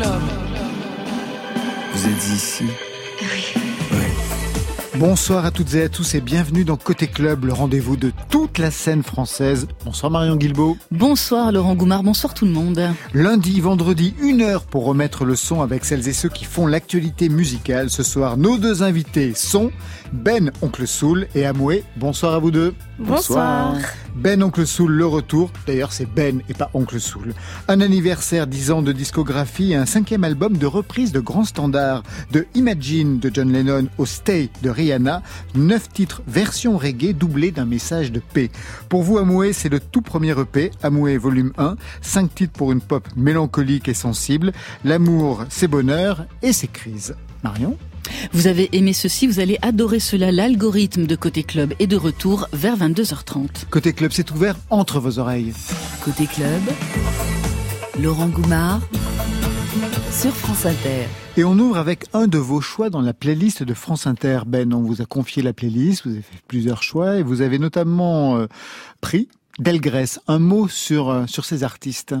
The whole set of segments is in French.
club. Vous êtes ici Oui. Bonsoir à toutes et à tous et bienvenue dans Côté Club, le rendez-vous de toute la scène française. Bonsoir Marion Guilbeault. Bonsoir Laurent Goumard, bonsoir tout le monde. Lundi, vendredi, une heure pour remettre le son avec celles et ceux qui font l'actualité musicale. Ce soir, nos deux invités sont Ben Oncle Soul et Amoué. Bonsoir à vous deux. Bonsoir. Ben Oncle Soul, le retour. D'ailleurs, c'est Ben et pas Oncle Soul. Un anniversaire, dix ans de discographie et un cinquième album de reprise de grands standards. De Imagine de John Lennon au Stay de Rihanna. Neuf titres version reggae doublés d'un message de paix. Pour vous, Amoué, c'est le tout premier EP, Amoué volume 1. Cinq titres pour une pop mélancolique et sensible. L'amour, c'est bonheur et c'est crise. Marion? Vous avez aimé ceci, vous allez adorer cela. L'algorithme de Côté Club est de retour vers 22h30. Côté club, c'est ouvert entre vos oreilles. Côté club, Laurent Goumard sur France Inter. Et on ouvre avec un de vos choix dans la playlist de France Inter. Ben, on vous a confié la playlist, vous avez fait plusieurs choix et vous avez notamment euh, pris Delgrès. Un mot sur, euh, sur ces artistes.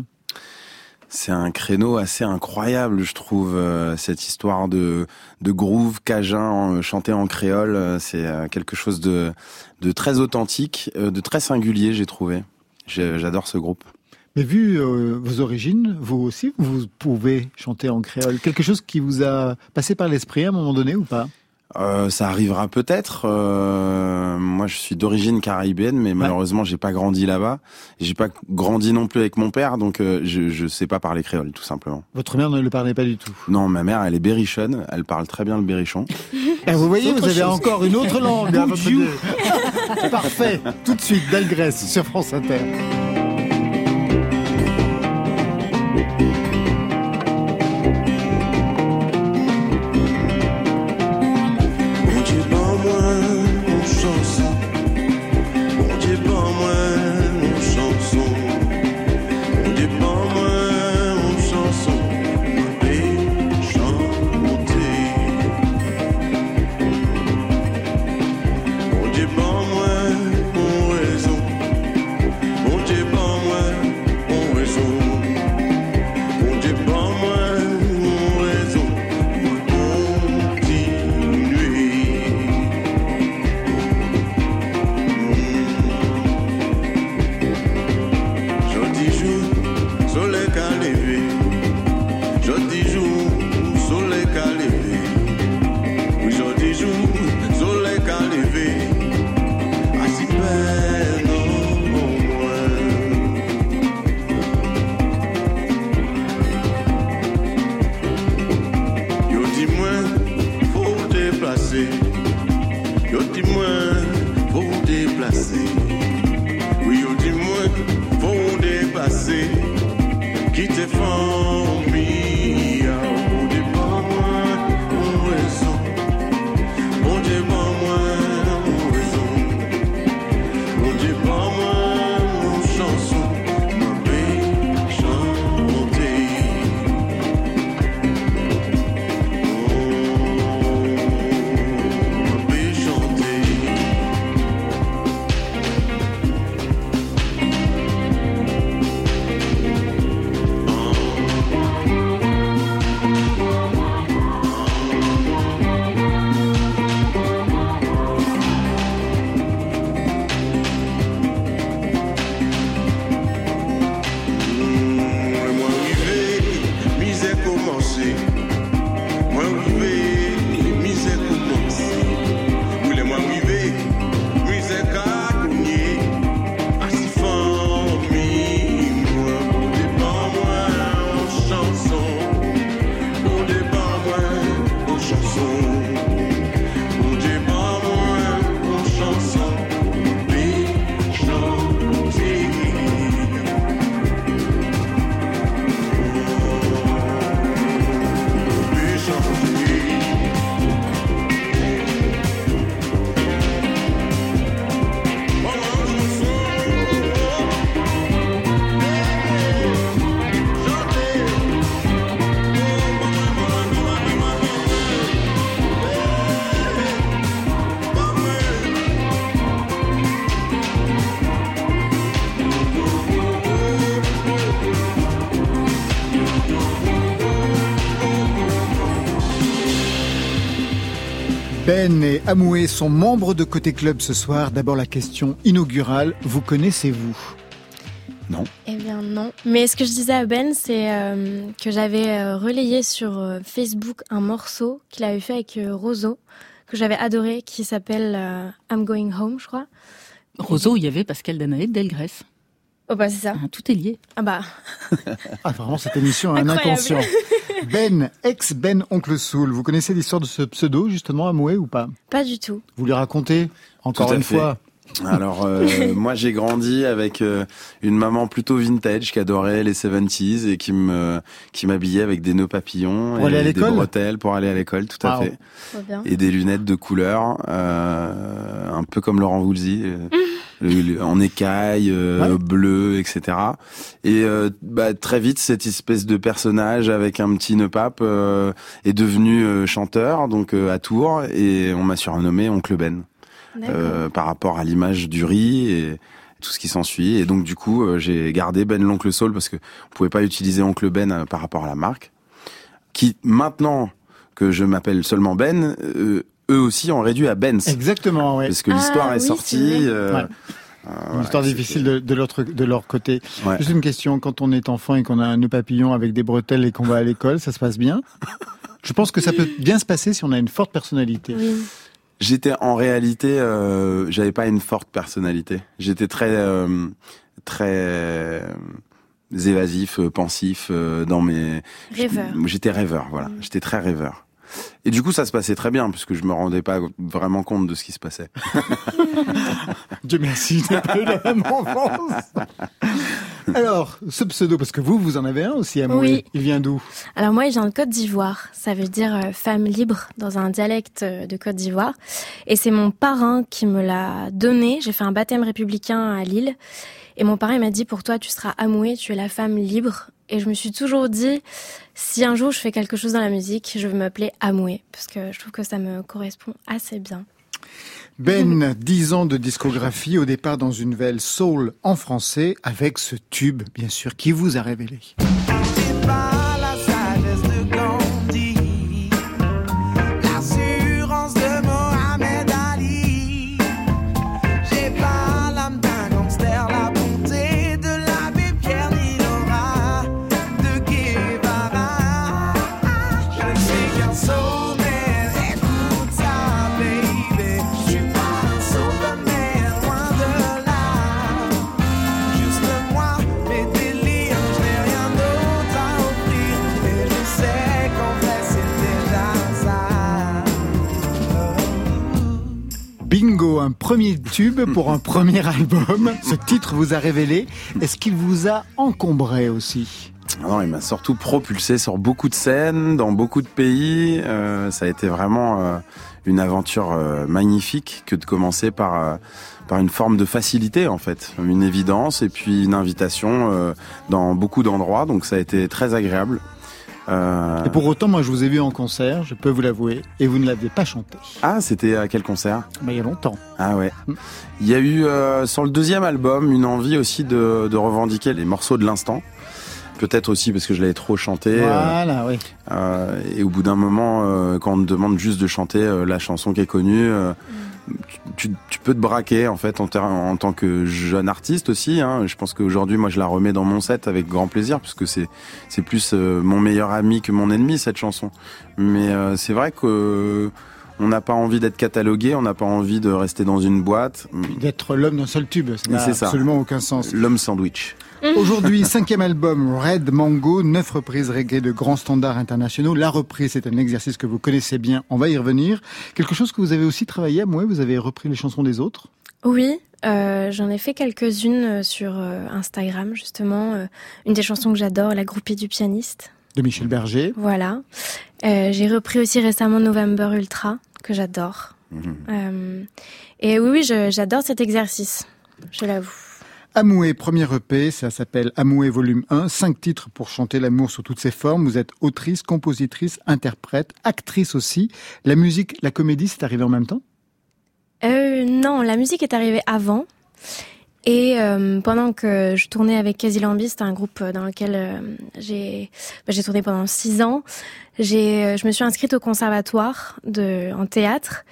C'est un créneau assez incroyable, je trouve, euh, cette histoire de, de groove cajun euh, chanté en créole. euh, C'est euh, quelque chose de, de très authentique, euh, de très singulier, j'ai trouvé. J'adore ce groupe. Mais vu vos origines, vous aussi, vous pouvez chanter en créole. Quelque chose qui vous a passé par l'esprit à un moment donné ou pas? Euh, ça arrivera peut-être. Euh, moi, je suis d'origine caribéenne, mais malheureusement, j'ai pas grandi là-bas. J'ai pas grandi non plus avec mon père, donc euh, je, je sais pas parler créole, tout simplement. Votre mère ne le parlait pas du tout. Non, ma mère, elle est berrichonne. Elle parle très bien le berrichon. Et vous voyez, vous avez chose. encore une autre langue. à votre deux. Parfait. Tout de suite, Delgrès sur France Inter. Ben et Amoué sont membres de Côté Club ce soir. D'abord la question inaugurale, vous connaissez-vous? Non. Eh bien non. Mais ce que je disais à Ben, c'est euh, que j'avais euh, relayé sur euh, Facebook un morceau qu'il avait fait avec euh, Roseau, que j'avais adoré, qui s'appelle euh, I'm Going Home, je crois. Roseau, il y avait Pascal Danaé de Delgrès. Oh bah c'est ça. Ah, Tout est lié. Ah bah, Ah, vraiment, cette émission a un inconscient. Ben, ex-Ben Oncle Soul, vous connaissez l'histoire de ce pseudo, justement, Amoué, ou pas? Pas du tout. Vous lui racontez Encore à une fait. fois. Alors euh, moi j'ai grandi avec euh, une maman plutôt vintage qui adorait les 70s et qui me qui m'habillait avec des nœuds papillons Pour et aller à des l'école bretelles pour aller à l'école tout à Wow. fait Trop bien. et des lunettes de couleur euh, un peu comme Laurent Voulzy euh, en écaille euh, Ouais. bleu etc et euh, bah, très vite cette espèce de personnage avec un petit nœud pape euh, est devenu euh, chanteur donc euh, à Tours et on m'a surnommé Oncle Ben par rapport à l'image du riz et tout ce qui s'ensuit. Et donc du coup, euh, j'ai gardé Ben l'oncle Saul parce que on pouvait pas utiliser oncle Ben euh, par rapport à la marque. Qui maintenant que je m'appelle seulement Ben, euh, eux aussi ont réduit à Benz. Exactement, ouais. Parce que Ah, l'histoire est oui, sortie. euh, Ouais. euh, Une voilà, histoire difficile de, de, l'autre, de leur côté. Ouais. Juste une question, quand on est enfant et qu'on a un nœud papillon avec des bretelles et qu'on va à l'école, ça se passe bien? Je pense que ça peut bien se passer si on a une forte personnalité. Oui. J'étais en réalité, euh, j'avais pas une forte personnalité. J'étais très, euh, très euh, évasif, euh, pensif euh, dans mes. Rêveur. J'étais rêveur, voilà. Mm. J'étais très rêveur. Et du coup, ça se passait très bien puisque je me rendais pas vraiment compte de ce qui se passait. Dieu merci, je n'ai pas eu la même enfance. Alors, ce pseudo, parce que vous, vous en avez un aussi, Amoué. Oui. Il vient d'où? Alors moi, je viens de Côte d'Ivoire. Ça veut dire euh, femme libre dans un dialecte euh, de Côte d'Ivoire. Et c'est mon parrain qui me l'a donné. J'ai fait un baptême républicain à Lille. Et mon parrain il m'a dit, pour toi, tu seras amouée, tu es la femme libre. Et je me suis toujours dit, si un jour je fais quelque chose dans la musique, je veux m'appeler Amouée. Parce que je trouve que ça me correspond assez bien. Ben, 10 ans de discographie, au départ dans une veille soul en français, avec ce tube, bien sûr, qui vous a révélé. Un premier tube pour un premier album. Ce titre vous a révélé. Est-ce qu'il vous a encombré aussi? Non, il m'a surtout propulsé sur beaucoup de scènes, dans beaucoup de pays. Euh, ça a été vraiment euh, une aventure euh, magnifique que de commencer par par une forme de facilité en fait, une évidence et puis une invitation dans beaucoup d'endroits. Donc ça a été très agréable. Euh, Et pour autant, moi, je vous ai vu en concert, je peux vous l'avouer, et vous ne l'aviez pas chanté. Ah, c'était à quel concert? Mais il y a longtemps. Ah ouais. Mm. Il y a eu euh, sur le deuxième album une envie aussi de, de revendiquer les morceaux de l'instant. Peut-être aussi parce que je l'avais trop chanté. euh, Voilà, oui. Euh, et au bout d'un moment, euh, quand on te demande juste de chanter euh, la chanson qui est connue, euh, tu, tu peux te braquer en fait en, en tant que jeune artiste aussi. Hein. Je pense qu'aujourd'hui, moi, je la remets dans mon set avec grand plaisir parce que c'est c'est plus euh, mon meilleur ami que mon ennemi cette chanson. Mais euh, c'est vrai que euh, on n'a pas envie d'être catalogué, on n'a pas envie de rester dans une boîte. D'être l'homme d'un seul tube, ça n'a absolument aucun sens. L'homme sandwich. Aujourd'hui, cinquième album, Red Mango, neuf reprises reggae de grands standards internationaux. La reprise, c'est un exercice que vous connaissez bien, on va y revenir. Quelque chose que vous avez aussi travaillé à moi, vous avez repris les chansons des autres? Oui, euh, j'en ai fait quelques-unes euh, sur euh, Instagram, justement. Une des chansons que j'adore, La groupie du pianiste. de Michel Berger. Voilà. Euh, J'ai repris aussi récemment November Ultra, que j'adore. Euh, et oui, oui, j'adore cet exercice, je l'avoue. Amoué, premier EP, ça s'appelle Amoué volume 1, cinq titres pour chanter l'amour sous toutes ses formes. Vous êtes autrice, compositrice, interprète, actrice aussi. La musique, la comédie, c'est arrivé en même temps? Euh, non, la musique est arrivée avant. Et euh, pendant que je tournais avec Casilambi, c'était un groupe dans lequel euh, j'ai bah, j'ai tourné pendant six ans. Je me suis inscrite au conservatoire de en théâtre.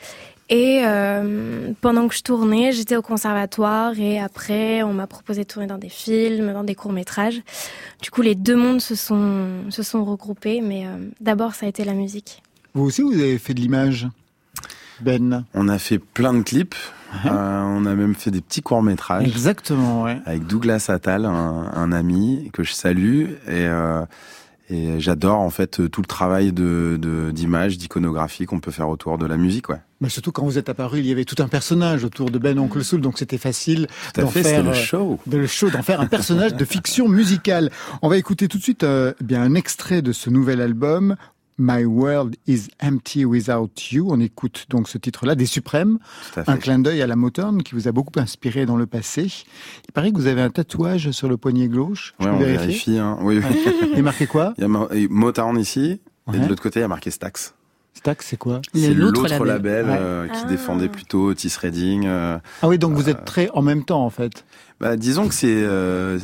Et euh, pendant que je tournais, j'étais au conservatoire et après, on m'a proposé de tourner dans des films, dans des courts métrages. Du coup, les deux mondes se sont se sont regroupés, mais euh, d'abord, ça a été la musique. Vous aussi, vous avez fait de l'image, Ben? On a fait plein de clips. Ouais. Euh, on a même fait des petits courts métrages. Exactement, ouais. avec Douglas Attal, un, un ami que je salue et, euh, et j'adore en fait tout le travail de de- d'image, d'iconographie qu'on peut faire autour de la musique, ouais. Mais surtout quand vous êtes apparu, il y avait tout un personnage autour de Ben Oncle Soul, donc c'était facile d'en faire le euh, show. de le show, d'en faire un personnage de fiction musicale. On va écouter tout de suite euh, bien un extrait de ce nouvel album. My World is Empty Without You. On écoute donc ce titre-là des Suprêmes, un clin d'œil à la Motown qui vous a beaucoup inspiré dans le passé. Il paraît que vous avez un tatouage sur le poignet gauche. Je Ouais, peux on vérifier vérifie. Hein. Oui, oui. Il est marqué quoi? Il y a Motown ici et de l'autre côté il y a marqué Stax. Stack, c'est quoi C'est l'autre l'autre label. label, Ouais. euh, qui Ah. défendait plôt Otis Redding. euh, Ah oui, donc vous êtes très en même temps en fait. Bah, disons que c'est euh,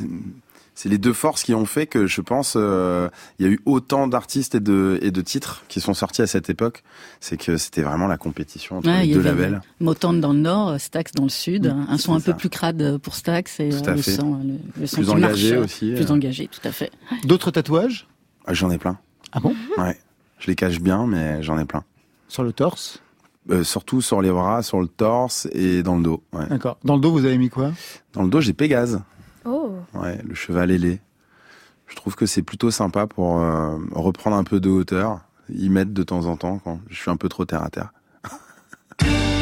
c'est les deux forces qui ont fait que je pense euh, il y a eu autant d'artistes et de et de titres qui sont sortis à cette époque. C'est que c'était vraiment la compétition entre Ouais, les deux avait labels. Motown dans le nord, Stax dans le sud, un son un peu plus crade pour Stax et Tout à euh, le son, le, le son Plus qui engagé marche, aussi, plus euh. engagé, tout à fait. D'autres tatouages? Ah, J'en ai plein. Ah bon? Ouais. Je les cache bien, mais j'en ai plein. Sur le torse Euh, surtout sur les bras, sur le torse et dans le dos. Ouais. D'accord. Dans le dos, vous avez mis quoi? Dans le dos, j'ai Pégase. Oh, Ouais, le cheval ailé. Je trouve que c'est plutôt sympa pour euh, reprendre un peu de hauteur, y mettre de temps en temps quand je suis un peu trop terre à terre.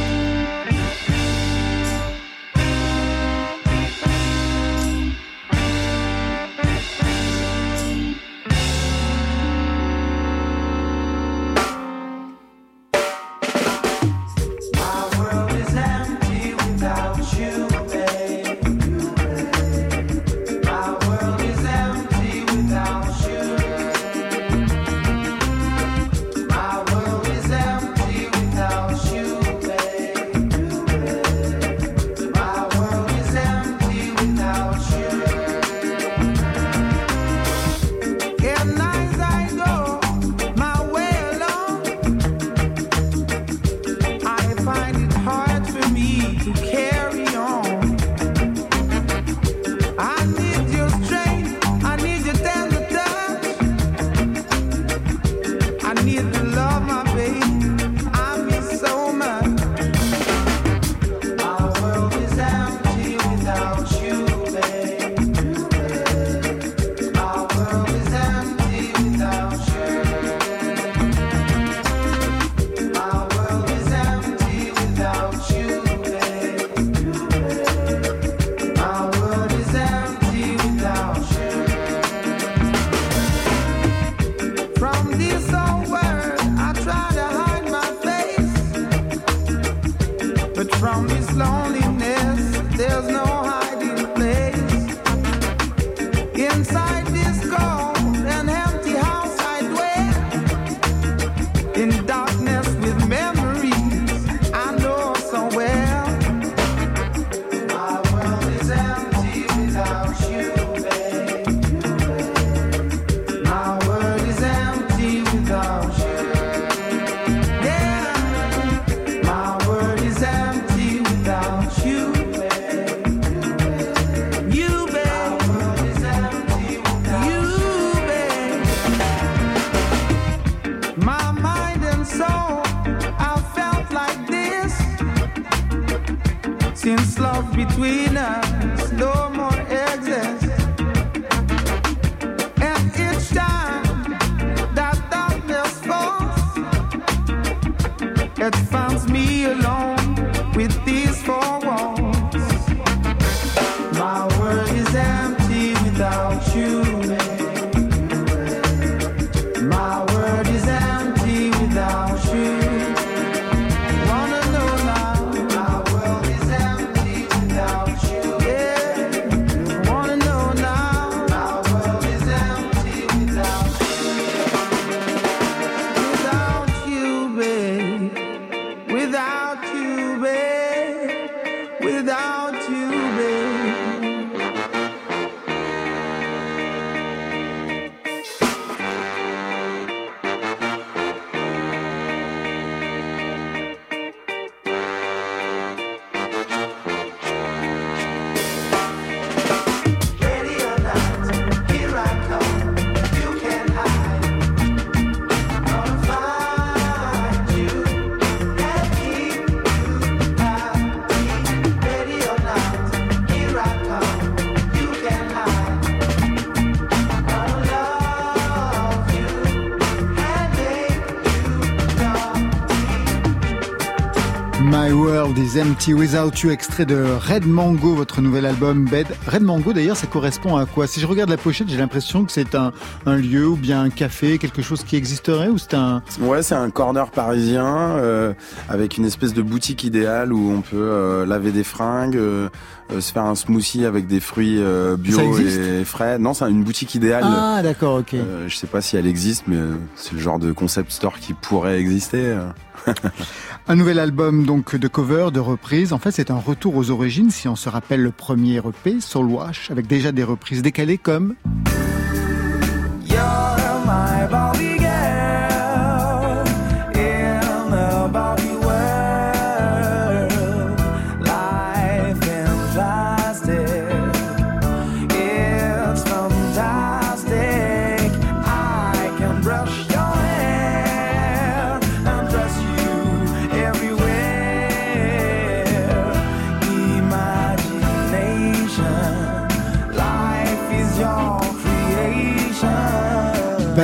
world is empty without you, extrait de Red Mango, votre nouvel album Bed. Red Mango, d'ailleurs, ça correspond à quoi? Si je regarde la pochette, j'ai l'impression que c'est un, un lieu ou bien un café, quelque chose qui existerait ou c'est un... Ouais, c'est un corner parisien euh, avec une espèce de boutique idéale où on peut euh, laver des fringues, euh, euh, se faire un smoothie avec des fruits euh, bio et frais. Non, c'est une boutique idéale. Ah, d'accord, ok. Euh, je sais pas si elle existe, mais c'est le genre de concept store qui pourrait exister. Un nouvel album donc de cover, de reprise. En fait, c'est un retour aux origines, si on se rappelle le premier EP, Soul Wash, avec déjà des reprises décalées comme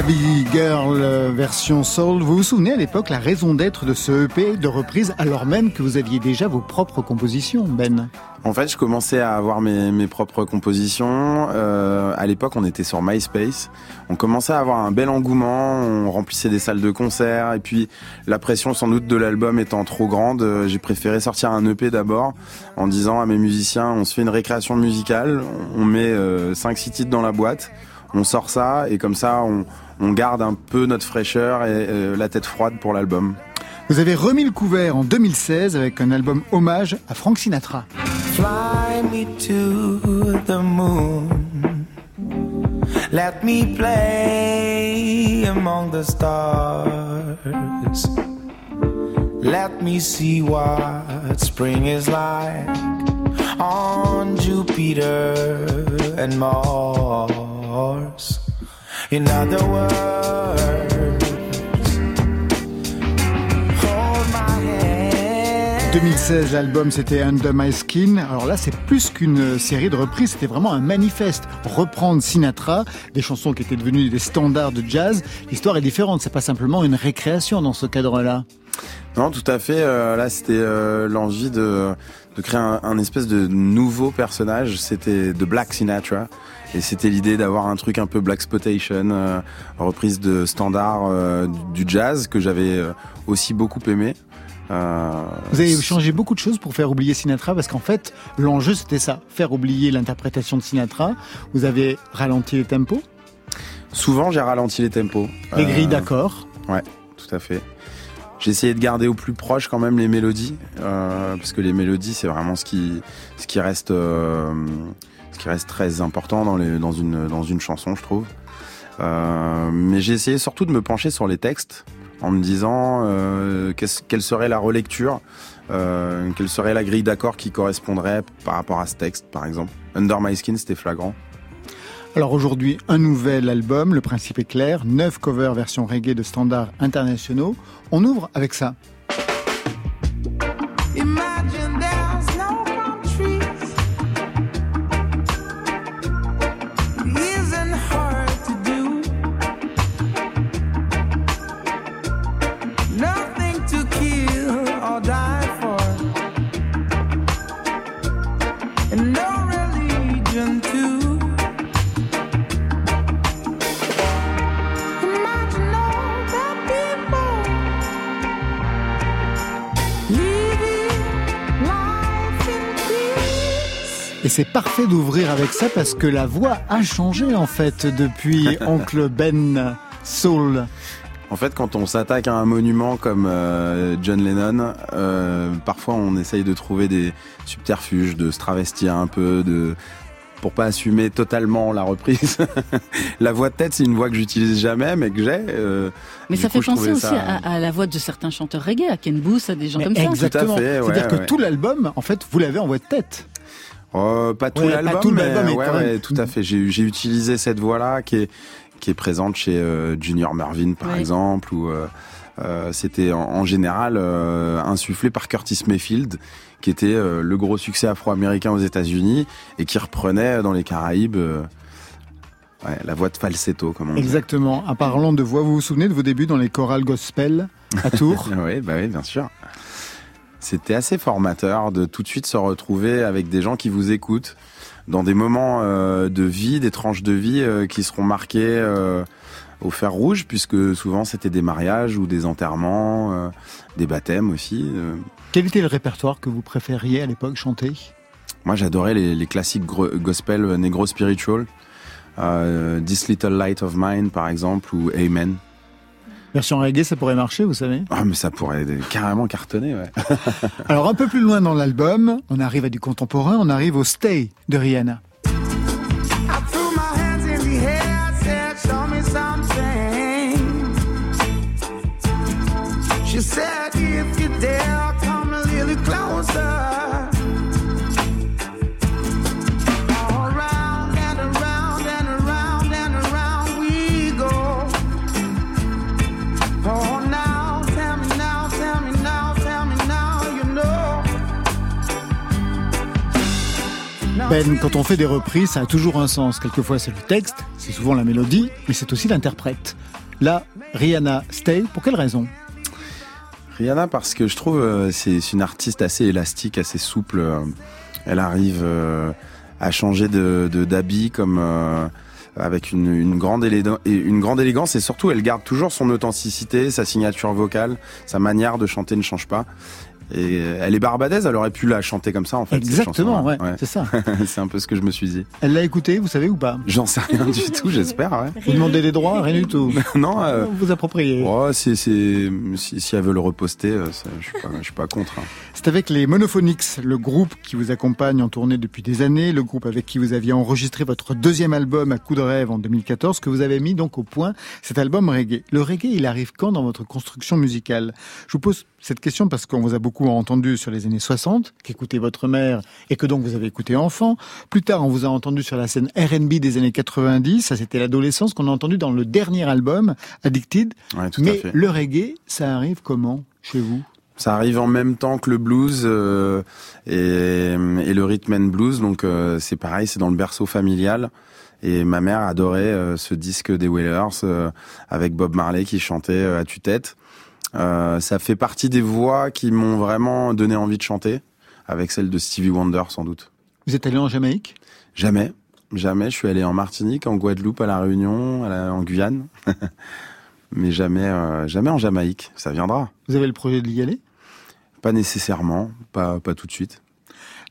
Baby Girl euh, version Soul. Vous vous souvenez à l'époque la raison d'être de ce EP de reprise alors même que vous aviez déjà vos propres compositions, Ben? En fait, je commençais à avoir mes, propres compositions. Euh, à l'époque, on était sur MySpace. On commençait à avoir un bel engouement. On remplissait des salles de concert. Et puis, la pression sans doute de l'album étant trop grande, euh, j'ai préféré sortir un EP d'abord en disant à mes musiciens, on se fait une récréation musicale. On met 5-6 titres dans la boîte. On sort ça et comme ça, on, on garde un peu notre fraîcheur et euh, la tête froide pour l'album. Vous avez remis le couvert en 2016 avec un album hommage à Frank Sinatra. Fly me to the moon. Let me play among the stars. Let me see what spring is like on Jupiter and Mars. In other words, hold my hand. 2016, l'album c'était Under My Skin. Alors là, c'est plus qu'une série de reprises, c'était vraiment un manifeste. Reprendre Sinatra, des chansons qui étaient devenues des standards de jazz. L'histoire est différente, c'est pas simplement une récréation dans ce cadre-là. Non, tout à fait. euh, là, c'était euh, l'envie de, de créer un, un espèce de nouveau personnage. C'était de Black Sinatra. Et c'était l'idée d'avoir un truc un peu Black Spotation, euh, reprise de standards euh, du jazz que j'avais euh, aussi beaucoup aimé. Euh, Vous avez changé beaucoup de choses pour faire oublier Sinatra parce qu'en fait, l'enjeu c'était ça, faire oublier l'interprétation de Sinatra. Vous avez ralenti les tempos, souvent, j'ai ralenti les tempos. les grilles d'accords. Ouais, tout à fait. J'ai essayé de garder au plus proche quand même les mélodies, euh, parce que les mélodies c'est vraiment ce qui, ce qui reste, euh, ce qui reste très important dans, une chanson, je trouve. Euh, mais j'ai essayé surtout de me pencher sur les textes, en me disant euh, quelle serait la relecture, euh, quelle serait la grille d'accords qui correspondrait par rapport à ce texte, par exemple. Under My Skin, c'était flagrant. Alors aujourd'hui, un nouvel album, le principe est clair, neuf covers version reggae de standards internationaux. On ouvre avec ça. C'est parfait d'ouvrir avec ça parce que la voix a changé en fait depuis Oncle Ben Soul. En fait, quand on s'attaque à un monument comme euh, John Lennon, euh, parfois on essaye de trouver des subterfuges, de se travestir un peu, de pour pas assumer totalement la reprise. la voix de tête, c'est une voix que j'utilise jamais, mais que j'ai. euh, Mais ça coup, fait penser aussi ça- à, à la voix de certains chanteurs reggae, à Ken Booth, à des gens Mais comme ça. exactement. fait, ouais, C'est-à-dire que ouais. tout l'album, en fait, vous l'avez en voix de tête. Euh, pas tout Ouais, pas l'album, tout mais, l'album, mais ouais, ouais, tout à fait. J'ai j'ai utilisé cette voix-là qui est qui est présente chez euh, Junior Marvin par Ouais. exemple ou euh, euh, c'était en, en général euh, insufflé par Curtis Mayfield qui était euh, le gros succès afro-américain aux États-Unis et qui reprenait dans les Caraïbes euh, ouais, la voix de falsetto comme on dit. Exactement. En parlant de voix, vous vous souvenez de vos débuts dans les chorales gospel à Tours oui, bah oui, bien sûr. C'était assez formateur de tout de suite se retrouver avec des gens qui vous écoutent dans des moments euh, de vie, des tranches de vie euh, qui seront marquées euh, au fer rouge, puisque souvent c'était des mariages ou des enterrements, des baptêmes aussi. Quel était le répertoire que vous préfériez à l'époque chanter? Moi, j'adorais les, les classiques gospel negro spiritual, This Little Light of Mine par exemple, ou Amen. Version reggae, ça pourrait marcher, vous savez. Ah, mais ça pourrait carrément cartonner, ouais. Alors un peu plus loin dans l'album, on arrive à du contemporain, on arrive au Stay de Rihanna. She said, If you dare, come a little closer. Ben, quand on fait des reprises, ça a toujours un sens. Quelquefois c'est le texte, c'est souvent la mélodie, mais c'est aussi l'interprète. Là, Rihanna Stay, pour quelle raison? Rihanna parce que je trouve euh, c'est une artiste assez élastique, assez souple. Elle arrive euh, à changer de d'habit comme euh, avec une grande élégance et surtout elle garde toujours son authenticité, sa signature vocale, sa manière de chanter ne change pas. Et euh, elle est barbadaise, elle aurait pu la chanter comme ça en fait. Exactement, ouais, chanson-là. c'est ça. c'est un peu ce que je me suis dit. Elle l'a écouté, vous savez ou pas? J'en sais rien du tout, j'espère. Ouais. Vous demandez des droits, rien du tout. non. euh, Vous vous appropriez. oh, c'est si, si elle veut le reposter, euh, je suis pas je suis pas contre. hein. C'est avec les Monophonics, le groupe qui vous accompagne en tournée depuis des années, le groupe avec qui vous aviez enregistré votre deuxième album à coup de rêve en 2014, que vous avez mis donc au point cet album reggae. Le reggae, il arrive quand dans votre construction musicale? Je vous pose cette question parce qu'on vous a beaucoup entendu sur les années 60, qu'écoutait votre mère et que donc vous avez écouté enfant. Plus tard, on vous a entendu sur la scène R&B des années 90, ça c'était l'adolescence qu'on a entendu dans le dernier album, Addicted. Ouais, tout à Mais fait. le reggae, ça arrive comment chez vous? Ça arrive en même temps que le blues euh, et, et le rhythm and blues, donc euh, c'est pareil, c'est dans le berceau familial. Et ma mère adorait euh, ce disque des Wailers euh, avec Bob Marley qui chantait euh, à tue-tête. Euh, ça fait partie des voix qui m'ont vraiment donné envie de chanter, avec celle de Stevie Wonder sans doute. Vous êtes allé en Jamaïque? Jamais, jamais. Je suis allé en Martinique, en Guadeloupe, à la Réunion, à la- en Guyane, mais jamais, euh, jamais en Jamaïque. Ça viendra. Vous avez le projet de y aller? Pas nécessairement, pas, pas tout de suite.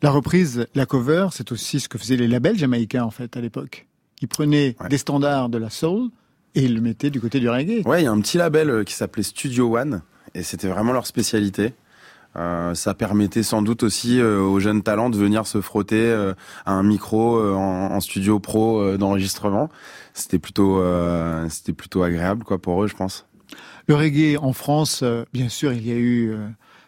La reprise, la cover, c'est aussi ce que faisaient les labels jamaïcains en fait à l'époque. Ils prenaient Ouais. des standards de la soul et ils le mettaient du côté du reggae. Ouais, il y a un petit label euh, qui s'appelait Studio One et c'était vraiment leur spécialité. Euh, ça permettait sans doute aussi euh, aux jeunes talents de venir se frotter euh, à un micro en, en studio pro d'enregistrement. C'était plutôt, c'était plutôt agréable quoi pour eux, je pense. Le reggae en France, bien sûr, il y a eu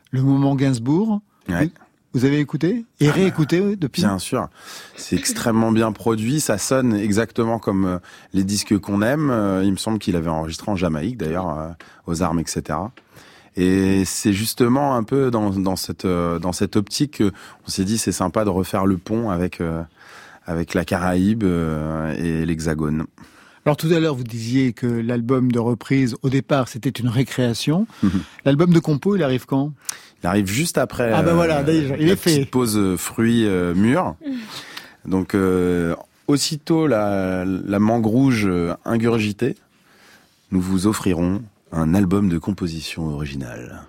le moment Gainsbourg. Ouais. Vous avez écouté et réécouté euh, depuis Bien sûr, c'est extrêmement bien produit. Ça sonne exactement comme euh, les disques qu'on aime. Euh, il me semble qu'il avait enregistré en Jamaïque, d'ailleurs, euh, aux armes, etc. Et c'est justement un peu dans, dans cette dans cette optique que on s'est dit c'est sympa de refaire le pont avec avec la Caraïbe et l'Hexagone. Alors tout à l'heure, vous disiez que l'album de reprise, au départ, c'était une récréation. L'album de compo, il arrive quand? Il arrive juste après. Ah ben voilà, déjà, il la est fait. petite pause euh, fruits euh, mûrs. Donc euh, aussitôt la, la mangue rouge euh, ingurgitée, nous vous offrirons un album de composition originale.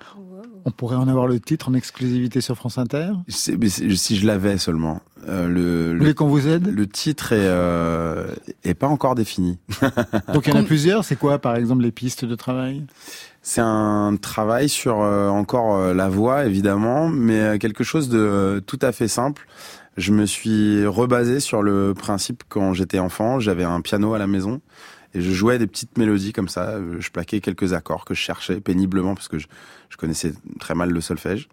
On pourrait en avoir le titre en exclusivité sur France Inter. Mais Si je l'avais seulement. Euh, le, Vous voulez le, qu'on vous aide? le titre est, euh, est pas encore défini. Donc il y en a plusieurs. C'est quoi, par exemple, les pistes de travail? C'est un travail sur euh, encore euh, la voix évidemment, mais quelque chose de tout à fait simple. Je me suis rebasé sur le principe quand j'étais enfant, j'avais un piano à la maison et je jouais des petites mélodies comme ça. Je plaquais quelques accords que je cherchais péniblement parce que je, je connaissais très mal le solfège.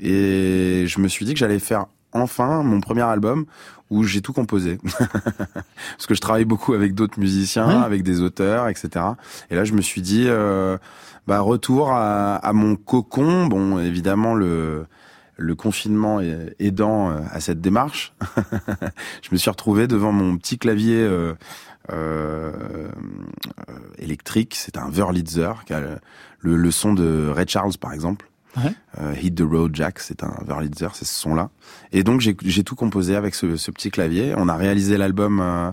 Et je me suis dit que j'allais faire enfin mon premier album où j'ai tout composé. parce que je travaille beaucoup avec d'autres musiciens, Ouais. avec des auteurs, etc. Et là, je me suis dit, euh, bah, retour à, à mon cocon. Bon, évidemment, le, le confinement aidant euh, à cette démarche. je me suis retrouvé devant mon petit clavier euh, euh, euh, électrique. C'est un Wurlitzer qui a le, son de Ray Charles, par exemple. Ouais. Euh, Hit the Road Jack, c'est un Wurlitzer, c'est ce son-là. Et donc j'ai tout composé avec ce, ce petit clavier. On a réalisé l'album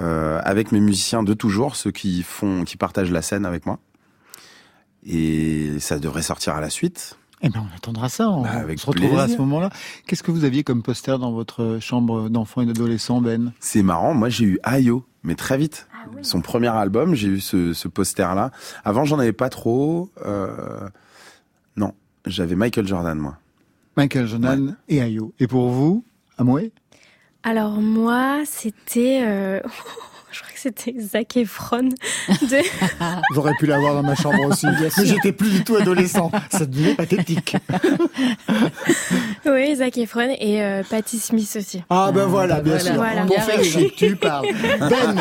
euh, avec mes musiciens de toujours, ceux qui font, qui partagent la scène avec moi. Et ça devrait sortir à la suite. Eh ben, on attendra ça. On, Bah, avec se retrouvera à ce moment-là. Qu'est-ce que vous aviez comme poster dans votre chambre d'enfant et d'adolescent, Ben? C'est marrant, moi j'ai eu Ayo, mais très vite. Son premier album, j'ai eu ce, ce poster-là. Avant, j'en avais pas trop. Euh... Non, j'avais Michael Jordan, moi. Michael Jordan et Ayo. Et pour vous, Amoué Alors moi, c'était... euh, Je crois que c'était Zac Efron. De... J'aurais pu l'avoir dans ma chambre aussi. mais j'étais plus du tout adolescent. Ça devenait pathétique. oui, Zac Efron et euh, Patti Smith aussi. Ah ben voilà, bien voilà. sûr. Voilà. Pour faire chier, tu parles. Ben,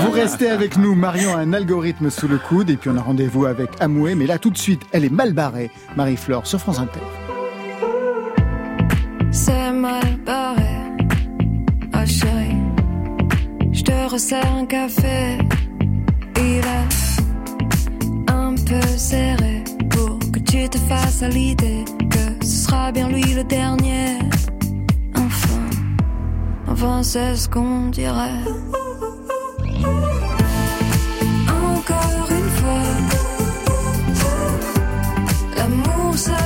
vous restez avec nous. Marion a un algorithme sous le coude et puis on a rendez-vous avec Amoué. Mais là, tout de suite, elle est mal barrée. Marie-Flore sur France Inter. C'est mal barré. Un café. Il est un peu serré pour que tu te fasses à l'idée que ce sera bien lui le dernier. Enfin, enfin c'est ce qu'on dirait. Encore une fois, l'amour s'arrête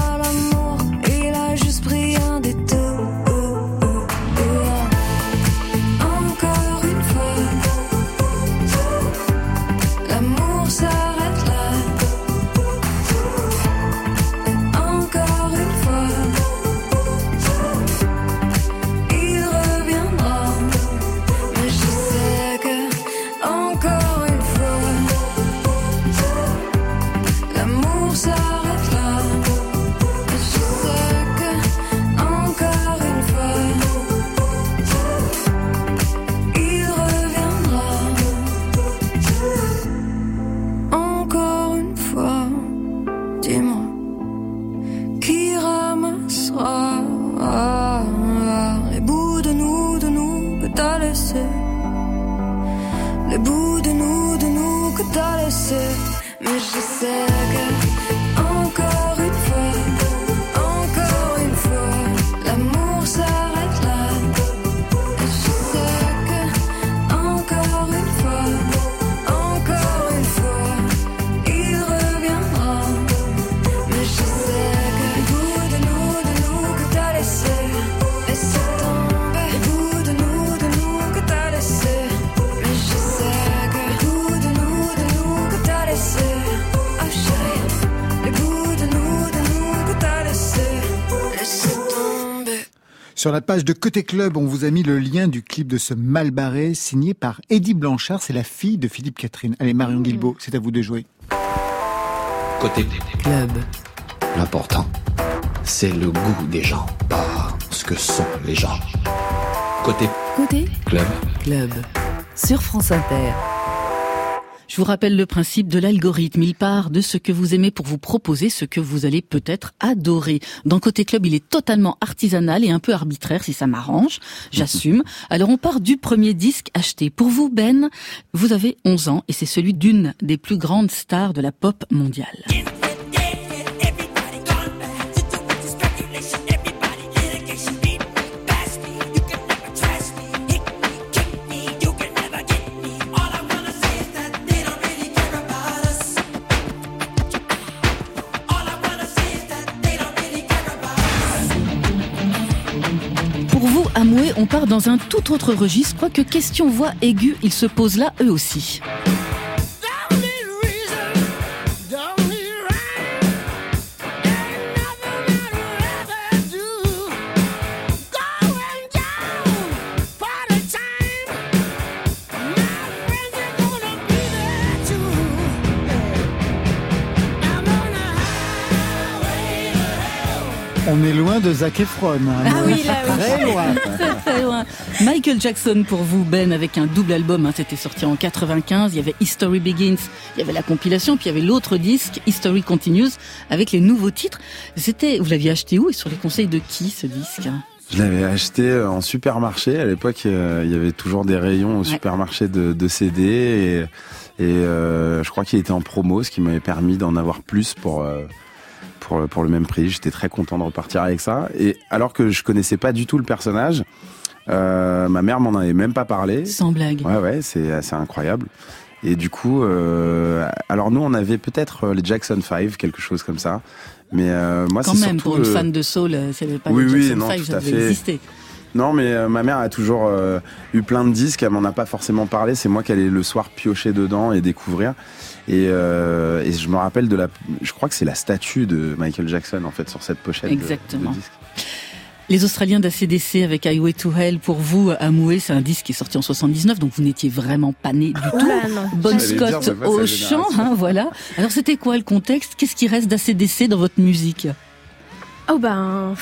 page de Côté Club, on vous a mis le lien du clip de ce mal barré signé par Eddie Blanchard. C'est la fille de Philippe Catherine. Allez, Marion Guilbault, c'est à vous de jouer. Côté Club. L'important, c'est le goût des gens, pas ce que sont les gens. Côté Côté club, Club. Sur France Inter. Je vous rappelle le principe de l'algorithme. Il part de ce que vous aimez pour vous proposer ce que vous allez peut-être adorer. Dans Côté Club, il est totalement artisanal et un peu arbitraire si ça m'arrange. J'assume. Alors on part du premier disque acheté. Pour vous, Ben, vous avez 11 ans et c'est celui d'une des plus grandes stars de la pop mondiale. Amoué, on part dans un tout autre registre, quoique question voix aiguë, ils se posent là eux aussi. On est loin de Zac Efron. hein. Ah oui, là, oui. Très loin. Très, très loin. Michael Jackson pour vous, Ben, avec un double album. hein, C'était sorti en 95. Il y avait History Begins, il y avait la compilation, puis il y avait l'autre disque, History Continues, avec les nouveaux titres. C'était, vous l'aviez acheté où et sur les conseils de qui ce disque hein? Je l'avais acheté euh, en supermarché. À l'époque, euh, il y avait toujours des rayons au Ouais. supermarché de, de CD et, et euh, je crois qu'il était en promo, ce qui m'avait permis d'en avoir plus pour pour pour le même prix. J'étais très content de repartir avec ça. Et alors que je connaissais pas du tout le personnage, euh, ma mère m'en avait même pas parlé. Sans blague. Ouais, ouais, c'est assez incroyable. Et du coup, euh, alors nous, on avait peut-être euh, les Jackson 5, quelque chose comme ça. Mais euh, moi, Quand c'est même, pour une le- fan de soul, avait pas Oui, oui, Jackson non, 5, tout ça devait fait. exister. Non, mais euh, ma mère a toujours eu plein de disques. Elle m'en a pas forcément parlé. C'est moi qui allais le soir piocher dedans et découvrir. Et, euh, et je me rappelle de la. Je crois que c'est la statue de Michael Jackson en fait sur cette pochette. Exactement. de disque. Les Australiens d'ACDC avec Highway to Hell, pour vous, Amoué, c'est un disque qui est sorti en 79, donc vous n'étiez vraiment pas né du tout. Dire, Scott au chant, hein, voilà. Alors c'était quoi le contexte? Qu'est-ce qui reste d'ACDC dans votre musique? Oh ben,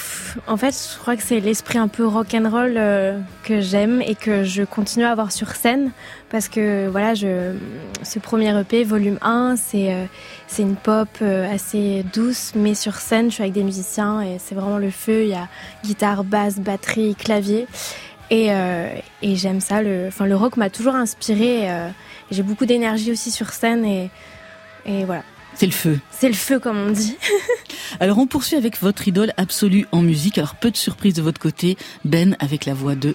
en fait, je crois que c'est l'esprit un peu rock and roll euh, que j'aime et que je continue à avoir sur scène parce que voilà, ce premier EP, volume 1, c'est euh, c'est une pop euh, assez douce, mais sur scène, je suis avec des musiciens et c'est vraiment le feu. Il y a guitare, basse, batterie, clavier et, j'aime ça. Le, enfin, le rock m'a toujours inspiré. J'ai beaucoup d'énergie aussi sur scène et voilà, C'est le feu. c'est le feu comme on dit. Alors on poursuit avec votre idole absolue en musique. Alors peu de surprises de votre côté, Ben avec la voix de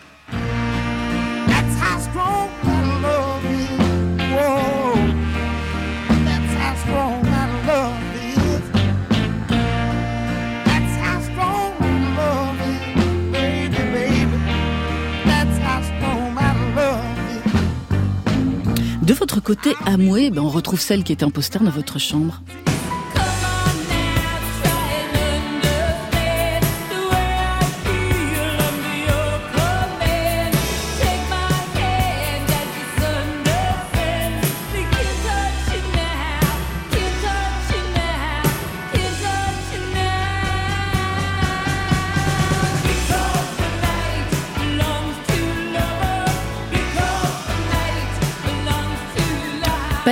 De votre côté, Amoué, ben on retrouve celle qui était en poster dans votre chambre.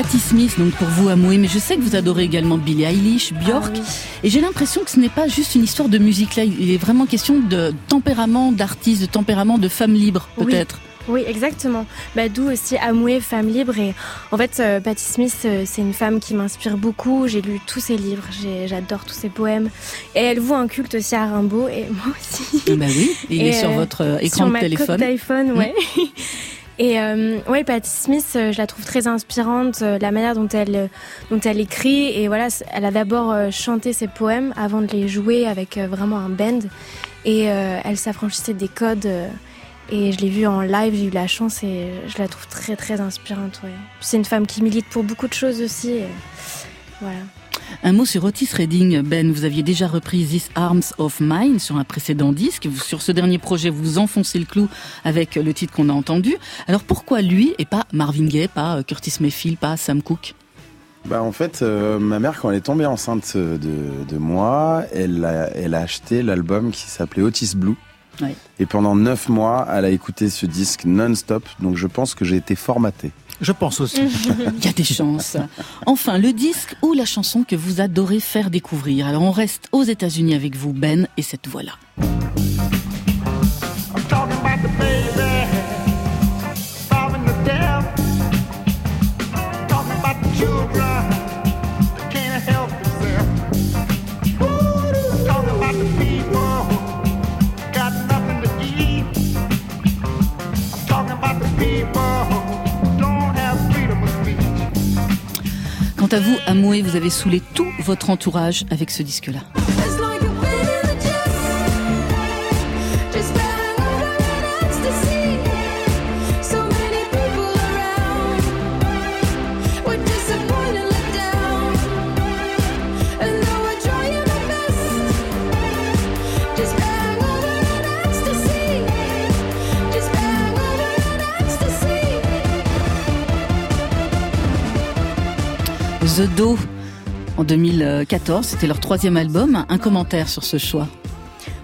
Patti Smith, donc pour vous, Amoué, mais je sais que vous adorez également Billie Eilish, Björk. Ah oui. Et j'ai l'impression que ce n'est pas juste une histoire de musique là, il est vraiment question de tempérament d'artiste, de tempérament de femme libre, peut-être. Oui, exactement. Bah, D'où aussi Amoué, femme libre. Et en fait, euh, Patti Smith, euh, c'est une femme qui m'inspire beaucoup. J'ai lu tous ses livres, j'adore tous ses poèmes. Et elle voue un culte aussi à Rimbaud, et moi aussi. Ah bah oui, il Et, est sur euh, votre euh, écran Sur de ma téléphone. coque d'iPhone, ouais. Et euh, ouais, Patti Smith, euh, je la trouve très inspirante, euh, la manière dont elle, euh, dont elle écrit. Et voilà, elle a d'abord chanté ses poèmes avant de les jouer avec vraiment un band. Et euh, elle s'affranchissait des codes. et je l'ai vue en live, j'ai eu la chance et je la trouve très très inspirante. Ouais. C'est une femme qui milite pour beaucoup de choses aussi. voilà. Un mot sur Otis Redding, Ben, vous aviez déjà repris This Arms of Mine sur un précédent disque. Sur ce dernier projet, vous enfoncez le clou avec le titre qu'on a entendu. Alors pourquoi lui et pas Marvin Gaye, pas euh, Curtis Mayfield, pas Sam Cooke? Bah en fait, euh, ma mère quand elle est tombée enceinte de, de moi, elle a, elle a acheté l'album qui s'appelait Otis Blue. Ouais. Et pendant neuf mois, elle a écouté ce disque non-stop. Donc je pense que j'ai été formaté. Je pense aussi. Il y a des chances. Enfin, le disque ou la chanson que vous adorez faire découvrir. Alors on reste aux États-Unis avec vous, Ben, et cette voix-là. Quant à vous, Amoué, vous avez saoulé tout votre entourage avec ce disque-là. The Do en 2014, c'était leur troisième album. Un commentaire sur ce choix.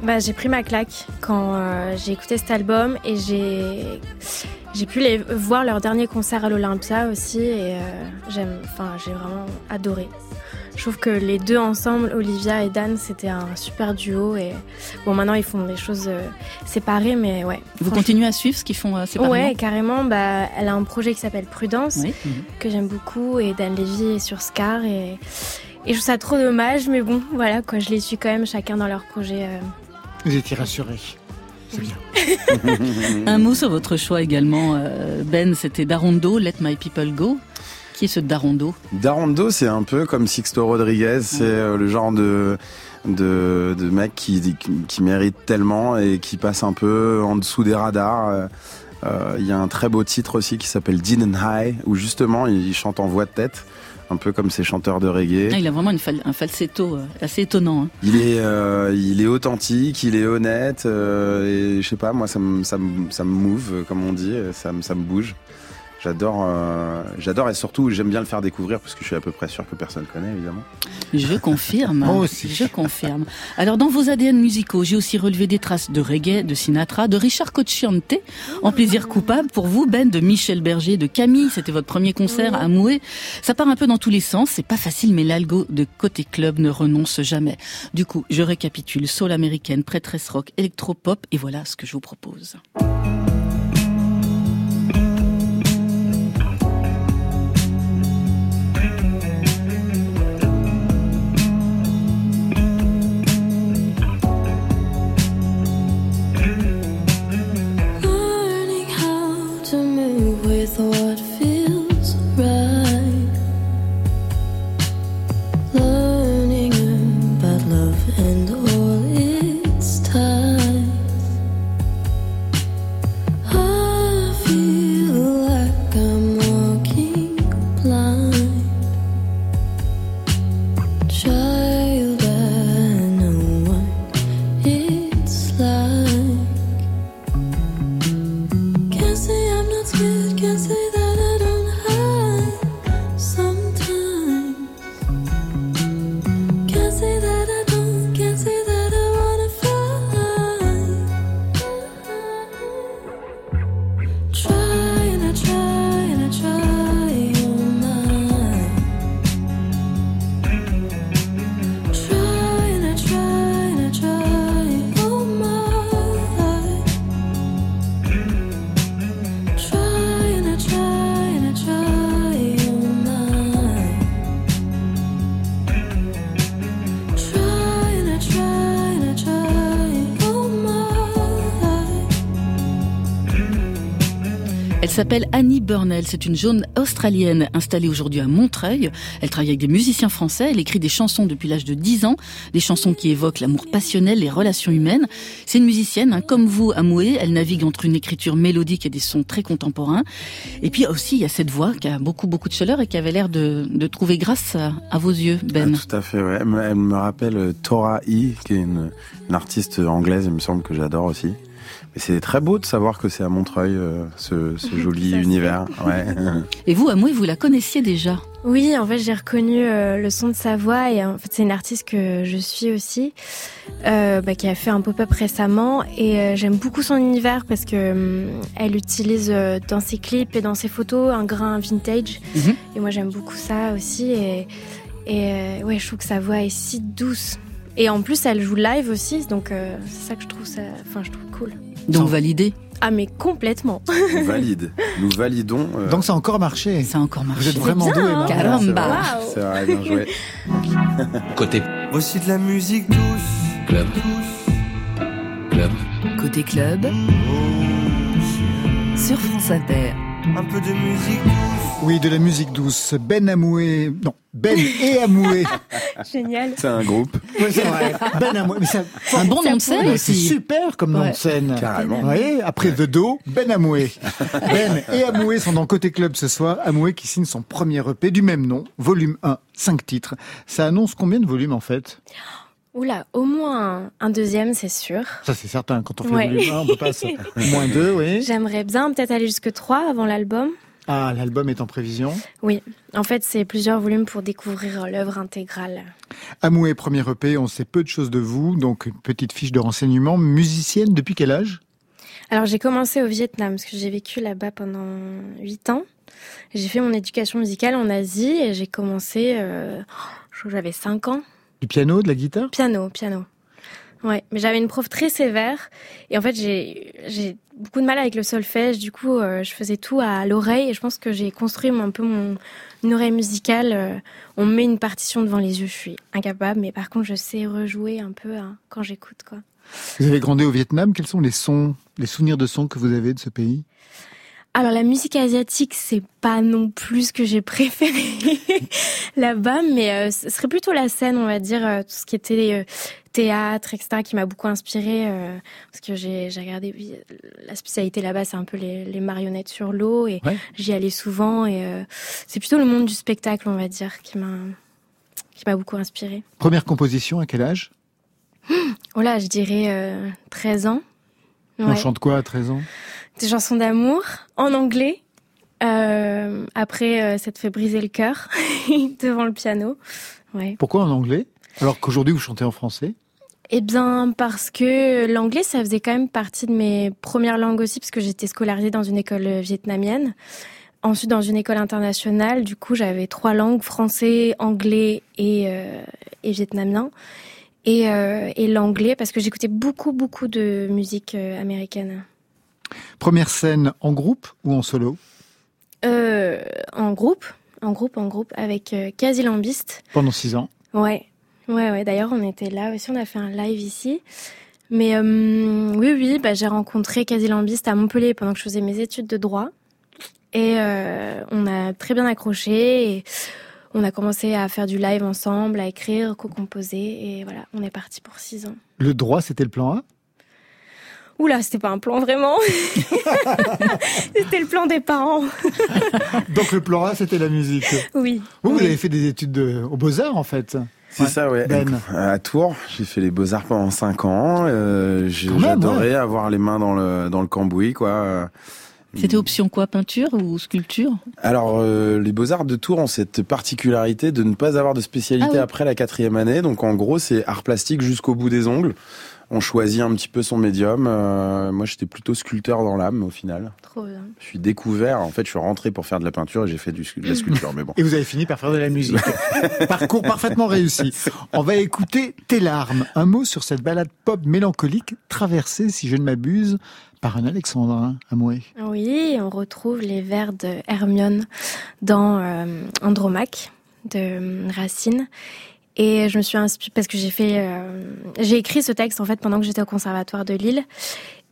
Bah, j'ai pris ma claque quand euh, j'ai écouté cet album et j'ai pu les voir leur dernier concert à l'Olympia aussi et euh, enfin j'ai vraiment adoré. Je trouve que les deux ensemble, Olivia et Dan, c'était un super duo et bon maintenant ils font des choses euh, séparées mais ouais. Vous continuez à suivre ce qu'ils font euh, séparément Ouais, carrément. Bah, elle a un projet qui s'appelle Prudence, Oui. que j'aime beaucoup, et Dan Levy est sur Scar. Et, et je trouve ça trop dommage, mais bon, voilà, quoi, je les suis quand même chacun dans leur projet. euh. Vous étiez rassurés. C'est bien. Un mot sur votre choix également, Ben, c'était Darondo, Let My People Go. Qui est ce Darondo Darondo, c'est un peu comme Sixto Rodriguez, c'est euh, le genre de de, de mec qui, qui, qui mérite tellement et qui passe un peu en dessous des radars. Euh, euh, Il y a un très beau titre aussi qui s'appelle Didn't High, où justement il chante en voix de tête, un peu comme ces chanteurs de reggae. Ah, Il a vraiment une fal- un falsetto euh, assez étonnant. hein. Il est, euh, il est authentique, il est honnête, euh, et je sais pas, moi ça me, ça me, ça me move, comme on dit, ça me, ça me bouge. J'adore, euh, j'adore et surtout j'aime bien le faire découvrir parce que je suis à peu près sûr que personne connaît évidemment. Je confirme. Moi aussi. Je confirme. Alors, dans vos ADN musicaux, j'ai aussi relevé des traces de reggae, de Sinatra, de Richard Cocciante, en plaisir coupable. Pour vous, Ben, de Michel Berger, de Camille, c'était votre premier concert à Mouet. Ça part un peu dans tous les sens. C'est pas facile, mais l'algo de côté club ne renonce jamais. Du coup, je récapitule. Soul américaine, prêtresse rock, électropop, et voilà ce que je vous propose. S'appelle Annie Burnell. C'est une jeune australienne installée aujourd'hui à Montreuil. Elle travaille avec des musiciens français. Elle écrit des chansons depuis l'âge de 10 ans. Des chansons qui évoquent l'amour passionnel, les relations humaines. C'est une musicienne, hein, comme vous, Amoué. Elle navigue entre une écriture mélodique et des sons très contemporains. Et puis aussi, il y a cette voix qui a beaucoup, beaucoup de chaleur et qui avait l'air de, trouver grâce à, vos yeux, Ben. Ah, tout à fait. Elle me, elle me rappelle euh, Tora E, qui est une artiste anglaise, il me semble que j'adore aussi. C'est très beau de savoir que c'est à Montreuil, euh, ce, ce joli univers. Ouais. Et vous, Amoué, vous la connaissiez déjà? Oui, en fait, j'ai reconnu euh, le son de sa voix et en fait, c'est une artiste que je suis aussi, euh, bah, qui a fait un pop-up récemment et euh, j'aime beaucoup son univers parce que hum, elle utilise euh, dans ses clips et dans ses photos un grain vintage Mhm. et moi j'aime beaucoup ça aussi et, et euh, ouais, je trouve que sa voix est si douce. Et en plus, elle joue live aussi, donc euh, c'est ça que je trouve ça, enfin, je trouve cool. Donc Sans- validé. Ah mais complètement. On valide. Nous validons. euh, Donc ça a encore marché. Ça a encore marché. Vous êtes vraiment bien, doué, hein. Caramba. c'est vrai, Waouh. C'est vrai, bien joué. Côté Voici de la musique douce. club. Club. Côté club, sur France Inter. Un peu de musique douce. Oui, de la musique douce. Ben Amoué. Non, Ben et Amoué. Génial. C'est un groupe. Oui, c'est vrai. Ben Amoué. Mais ça, Un bon nom de scène Ouais, c'est aussi. super comme nom de scène. Carrément. Vous voyez, après The Do, Ben Amoué. Ben et Amoué sont dans Côté Club ce soir. Amoué qui signe son premier EP du même nom, volume 1, 5 titres. Ça annonce combien de volumes en fait? Oula, au moins un, deuxième, c'est sûr. Ça c'est certain, quand on fait Ouais. volume 1, on peut pas se... Moins 2, oui. J'aimerais bien peut-être aller jusque 3 avant l'album. Ah, l'album est en prévision. Oui, en fait, c'est plusieurs volumes pour découvrir l'œuvre intégrale. Amoué, premier EP, on sait peu de choses de vous, donc une petite fiche de renseignement. Musicienne depuis quel âge? Alors, j'ai commencé au Vietnam, parce que j'ai vécu là-bas pendant 8 ans. J'ai fait mon éducation musicale en Asie et j'ai commencé, euh, j'avais 5 ans. Du piano, de la guitare? Piano, piano. Ouais, mais j'avais une prof très sévère et en fait j'ai beaucoup de mal avec le solfège. Du coup, euh, je faisais tout à l'oreille et je pense que j'ai construit un peu mon une oreille musicale. Euh, on me met une partition devant les yeux, je suis incapable. Mais par contre, je sais rejouer un peu hein, quand j'écoute quoi. Vous avez grandi au Vietnam, quels sont les sons, les souvenirs de sons que vous avez de ce pays? Alors la musique asiatique, c'est pas non plus ce que j'ai préféré là-bas, mais euh, ce serait plutôt la scène, on va dire, euh, tout ce qui était euh, théâtre, etc., qui m'a beaucoup inspiré euh, parce que j'ai regardé oui, la spécialité là-bas, c'est un peu les, les marionnettes sur l'eau et Ouais. j'y allais souvent et euh, c'est plutôt le monde du spectacle, on va dire, qui m'a qui m'a beaucoup inspiré. Première composition, à quel âge? Oh là, je dirais euh, 13 ans. On chante quoi à 13 ans? Des chansons d'amour en anglais. Euh, après, euh, ça te fait briser le cœur devant le piano. Ouais. Pourquoi en anglais? Alors qu'aujourd'hui vous chantez en français? Eh bien, parce que l'anglais, ça faisait quand même partie de mes premières langues aussi, parce que j'étais scolarisée dans une école euh, vietnamienne. Ensuite, dans une école internationale, du coup, j'avais trois langues, français, anglais et, euh, et vietnamien. Et, euh, et l'anglais, parce que j'écoutais beaucoup, beaucoup de musique américaine. Première scène en groupe ou en solo? Euh, en groupe, en groupe, en groupe, avec Quasi Lambiste. Pendant 6 ans. Ouais, ouais, ouais. D'ailleurs, on était là aussi, on a fait un live ici. Mais euh, oui, oui, bah, j'ai rencontré Quasi Lambiste à Montpellier pendant que je faisais mes études de droit. Et euh, on a très bien accroché. Et on a commencé à faire du live ensemble, à écrire, co-composer. Et voilà, on est parti pour six ans. Le droit, c'était le plan A Oula, c'était pas un plan vraiment. c'était le plan des parents. Donc le plan A, c'était la musique? Oui. Vous, avez fait des études de, aux Beaux-Arts, en fait. C'est Ouais. ça, ouais. Ben. À Tours, j'ai fait les beaux-arts pendant 5 ans. Euh, J'adorais avoir les mains dans le dans le cambouis, quoi. C'était option quoi Peinture ou sculpture? Alors, euh, les Beaux-Arts de Tours ont cette particularité de ne pas avoir de spécialité Ah oui. après la quatrième année. Donc, en gros, c'est art plastique jusqu'au bout des ongles. On choisit un petit peu son médium. Euh, moi, j'étais plutôt sculpteur dans l'âme, au final. Trop bien. Je suis découvert. En fait, je suis rentré pour faire de la peinture et j'ai fait du, de la sculpture. Mais bon. Et vous avez fini par faire de la musique. Parcours parfaitement réussi. On va écouter Tes larmes. Un mot sur cette balade pop mélancolique traversée, si je ne m'abuse, par un alexandrin Amoué. Oui, on retrouve les vers de Hermione dans euh, Andromaque de euh, Racine. Et je me suis inspirée parce que j'ai fait, euh, j'ai écrit ce texte en fait pendant que j'étais au conservatoire de Lille.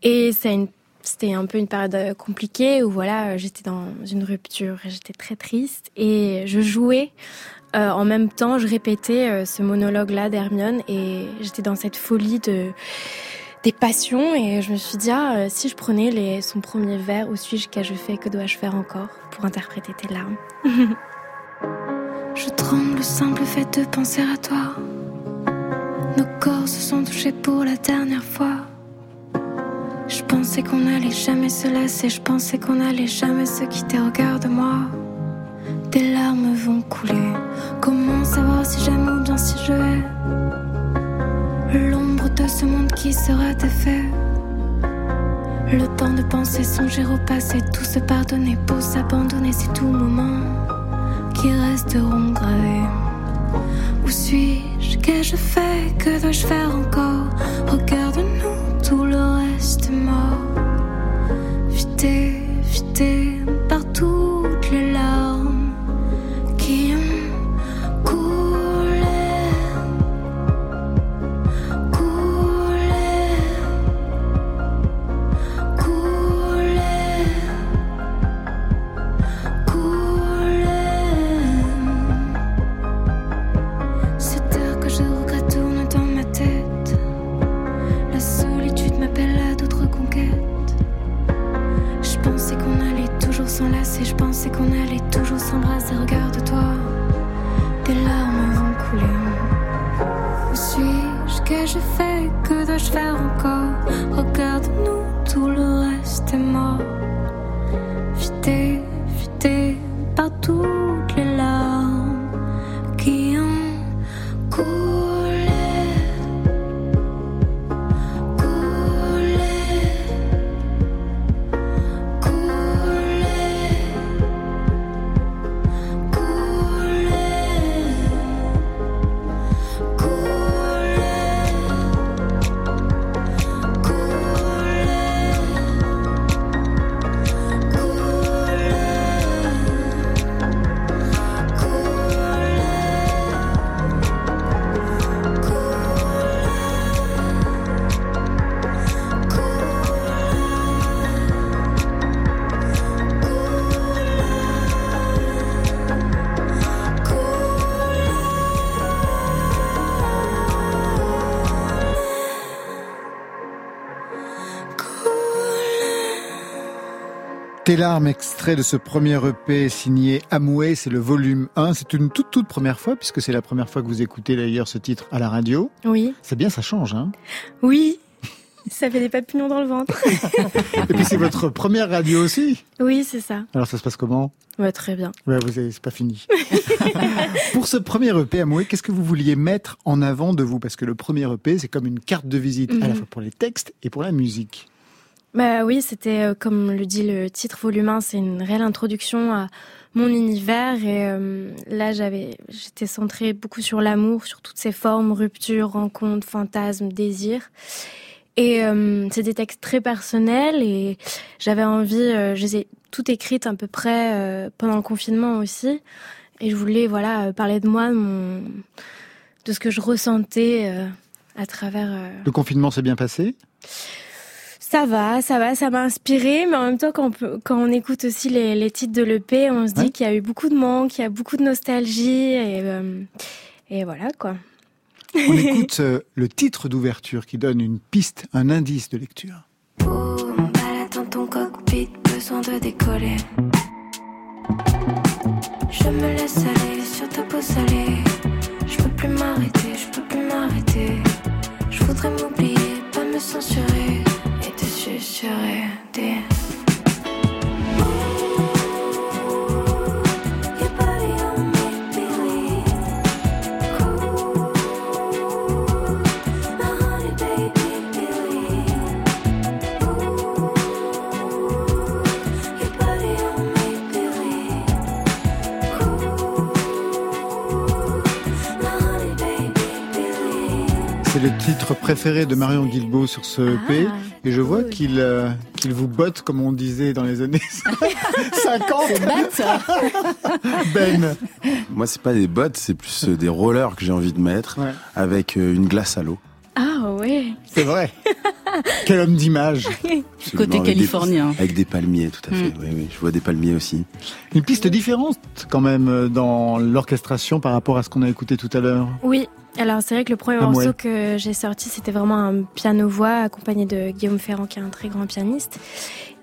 Et c'était un peu une période euh, compliquée où voilà, euh, j'étais dans une rupture j'étais très triste. Et je jouais en même temps, je répétais ce monologue-là d'Hermione et j'étais dans cette folie de des passions et je me suis dit ah, si je prenais son premier vers où suis-je qu'ai-je fait que dois-je faire encore pour interpréter tes larmes? Je tremble le simple fait de penser à toi. Nos corps se sont touchés pour la dernière fois. Je pensais qu'on allait jamais se lasser, je pensais qu'on allait jamais se quitter. Regarde-moi, tes larmes vont couler. Comment savoir si j'aime ou bien si je hais L'ombre de ce monde qui sera défait. Le temps de penser, songer au passé, tout se pardonner, pour s'abandonner, c'est tout moment qui resteront gravés. Où suis-je? Qu'ai-je fait? Que dois-je faire encore? Regarde-nous, tout le reste est mort. Vidé, vidé Tes larmes, extrait de ce premier EP signé Amway, c'est le volume 1. C'est une toute toute première fois, puisque c'est la première fois que vous écoutez d'ailleurs ce titre à la radio. Oui. C'est bien, ça change, hein Oui. Ça fait des papillons dans le ventre. Et puis c'est votre première radio aussi. Oui, c'est ça. Alors ça se passe comment? Ouais, très bien. Ouais, vous avez, c'est pas fini. Pour ce premier EP Amway, qu'est-ce que vous vouliez mettre en avant de vous? Parce que le premier EP, c'est comme une carte de visite, à la Mhm. fois pour les textes et pour la musique. Bah oui, c'était euh, comme le dit le titre volume 1, c'est une réelle introduction à mon univers et euh, là j'avais j'étais centrée beaucoup sur l'amour, sur toutes ses formes, ruptures, rencontres, fantasmes, désirs. Et euh, c'est des textes très personnels et j'avais envie, euh, je les ai toutes écrites à peu près pendant le confinement aussi. Et je voulais voilà parler de moi, de, de ce que je ressentais à travers. Le confinement s'est bien passé? Ça va, ça va, ça m'a inspiré, mais en même temps, quand on, peut- quand on écoute aussi les, les titres de l'EP, on se dit Ouais. qu'il y a eu beaucoup de manque, qu'il y a beaucoup de nostalgie, et, euh, et voilà quoi. On écoute euh, le titre d'ouverture qui donne une piste, un indice de lecture. Boum, balade dans ton cockpit, besoin de décoller. Je me laisse aller sur ta peau salée. Je peux plus m'arrêter, je peux plus m'arrêter. Je voudrais m'oublier, pas me censurer et te susurrer des. C'est le titre préféré de Marion Guilbeault sur ce EP. Ah, Et je vois cool. qu'il euh, qu'il vous botte, comme on disait dans les années 50. Ben. Moi, c'est pas des bottes, c'est plus euh, des rollers que j'ai envie de mettre Ouais, avec euh, une glace à l'eau. Ah ouais. c'est vrai. Quel homme d'image. Côté avec des- californien. avec des palmiers, tout à fait. Mm. Oui, oui, je vois des palmiers aussi. Une piste différente quand même dans l'orchestration par rapport à ce qu'on a écouté tout à l'heure. Oui. Alors c'est vrai que le premier Ah, morceau ouais. que j'ai sorti, c'était vraiment un piano-voix accompagné de Guillaume Ferrand, qui est un très grand pianiste.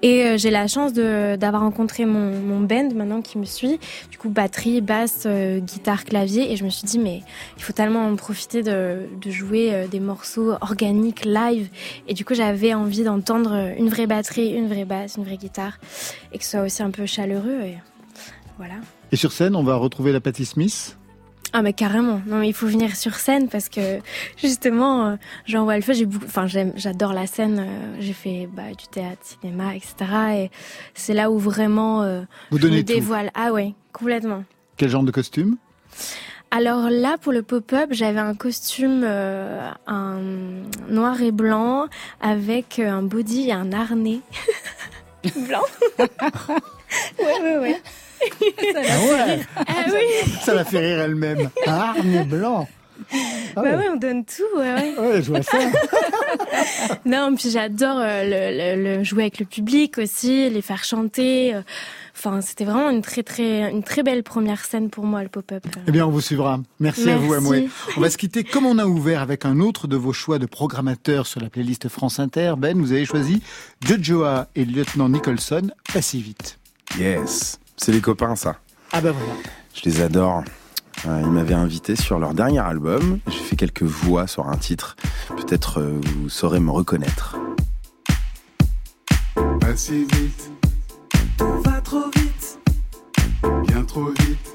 Et euh, j'ai la chance d'avoir rencontré mon, mon band maintenant qui me suit. Du coup, batterie, basse, euh, guitare, clavier. Et je me suis dit, mais il faut tellement en profiter de, de jouer euh, des morceaux organiques, live. Et du coup, j'avais envie d'entendre une vraie batterie, une vraie basse, une vraie guitare. Et que ce soit aussi un peu chaleureux. Et voilà. Et sur scène, on va retrouver la Patti Smith. Ah mais carrément. Non mais il faut venir sur scène parce que justement euh, j'en vois le feu. J'ai beaucoup, enfin j'aime, j'adore la scène. euh, j'ai fait bah, du théâtre, cinéma, etc. Et c'est là où vraiment euh, Vous je me donnez tout. dévoile. Ah ouais, complètement. Quel genre de costume? Alors là pour le pop-up j'avais un costume euh, un noir et blanc avec euh, un body et un harnais blanc. ouais ouais ouais. Ah ouais Ah oui. Ça la fait rire elle-même. Harnais blanc. Ah Bah ouais. on donne tout. Ouais ouais. Ouais, je vois ça. Non, puis j'adore euh, le, le- le jouer avec le public aussi, les faire chanter. euh. Enfin, c'était vraiment une très très une très belle première scène pour moi le pop-up. Eh bien, on vous suivra. Merci, à vous. Amoué. On va se quitter comme on a ouvert avec un autre de vos choix de programmateurs sur la playlist France Inter. Ben, vous avez choisi Jojoa et le lieutenant Nicholson, pas si vite. Yes, c'est les copains ça. Ah ben voilà. Je les adore. Euh, ils m'avaient invité sur leur dernier album. J'ai fait quelques voix sur un titre. Peut-être euh, vous saurez me reconnaître. Pas si vite, Tout va trop vite, bien trop vite,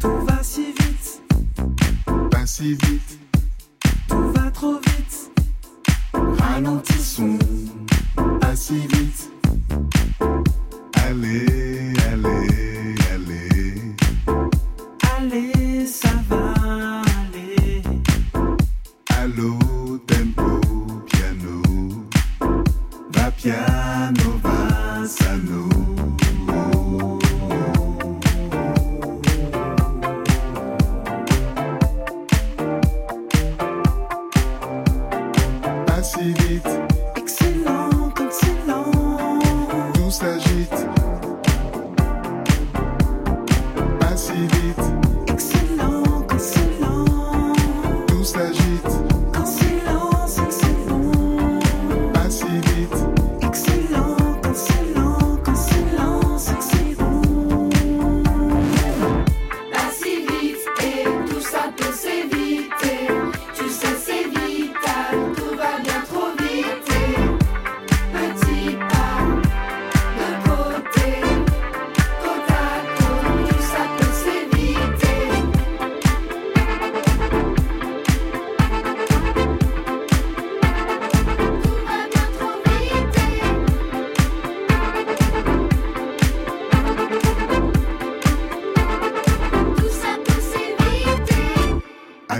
tout va si vite, pas si vite. tout va trop vite. Ralentissons, pas si vite. Allez, allez,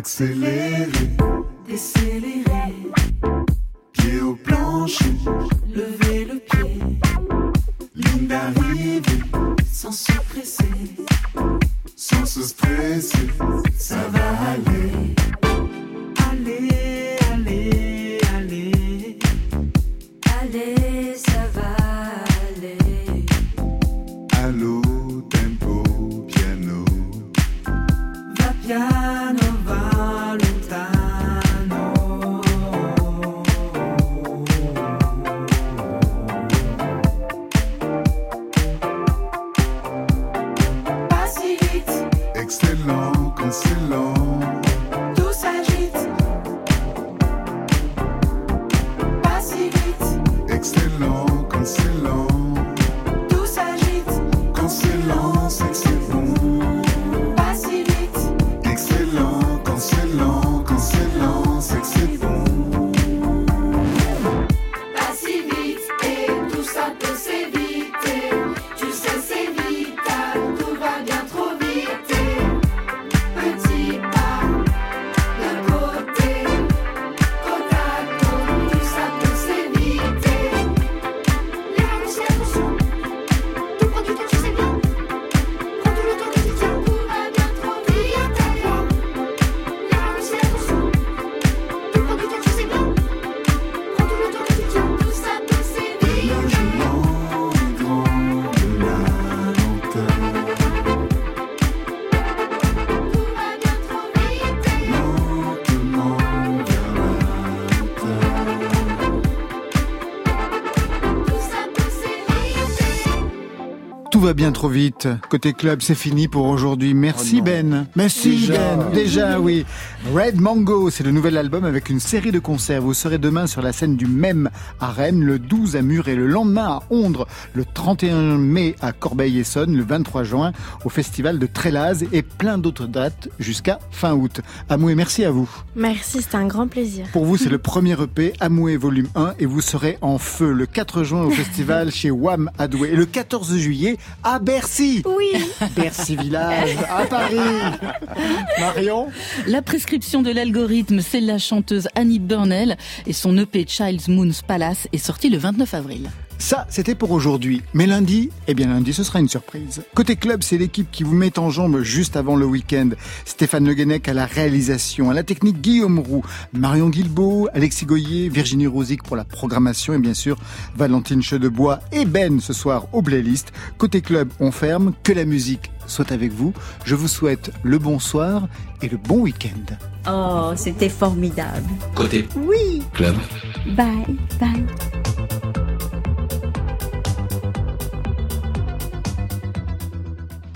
Acelere. Bien trop vite. Côté club, c'est fini pour aujourd'hui. Merci Oh. Ben. Merci Déjà. Ben. Déjà, oui. Red Mango, c'est le nouvel album avec une série de concerts. Vous serez demain sur la scène du même à Rennes, le 12 à Muret, le lendemain à Ondre, le 31 mai à Corbeil-Essonne, le 23 juin au festival de Trélaz et plein d'autres dates jusqu'à fin août. Amoué, merci à vous. Merci, c'était un grand plaisir. Pour vous, c'est le premier EP Amoué volume 1 et vous serez en feu le 4 juin au festival chez Wham à Douai et le 14 juillet à Bercy. Oui. Bercy Village à Paris. Marion La prescription de l'algorithme, c'est la chanteuse Annie Burnell et son EP Child's Moon's Palace est sorti le 29 avril. Ça, c'était pour aujourd'hui. Mais lundi, eh bien lundi, ce sera une surprise. Côté club, c'est l'équipe qui vous met en jambe juste avant le week-end. Stéphane Le Guenec à la réalisation, à la technique Guillaume Roux, Marion Guilbeault, Alexis Goyer, Virginie Rosic pour la programmation et bien sûr Valentine Chedebois et Ben ce soir au playlist. Côté club, on ferme. Que la musique soit avec vous. Je vous souhaite le bonsoir et le bon week-end. Oh, c'était formidable. Côté Oui, club. bye, bye.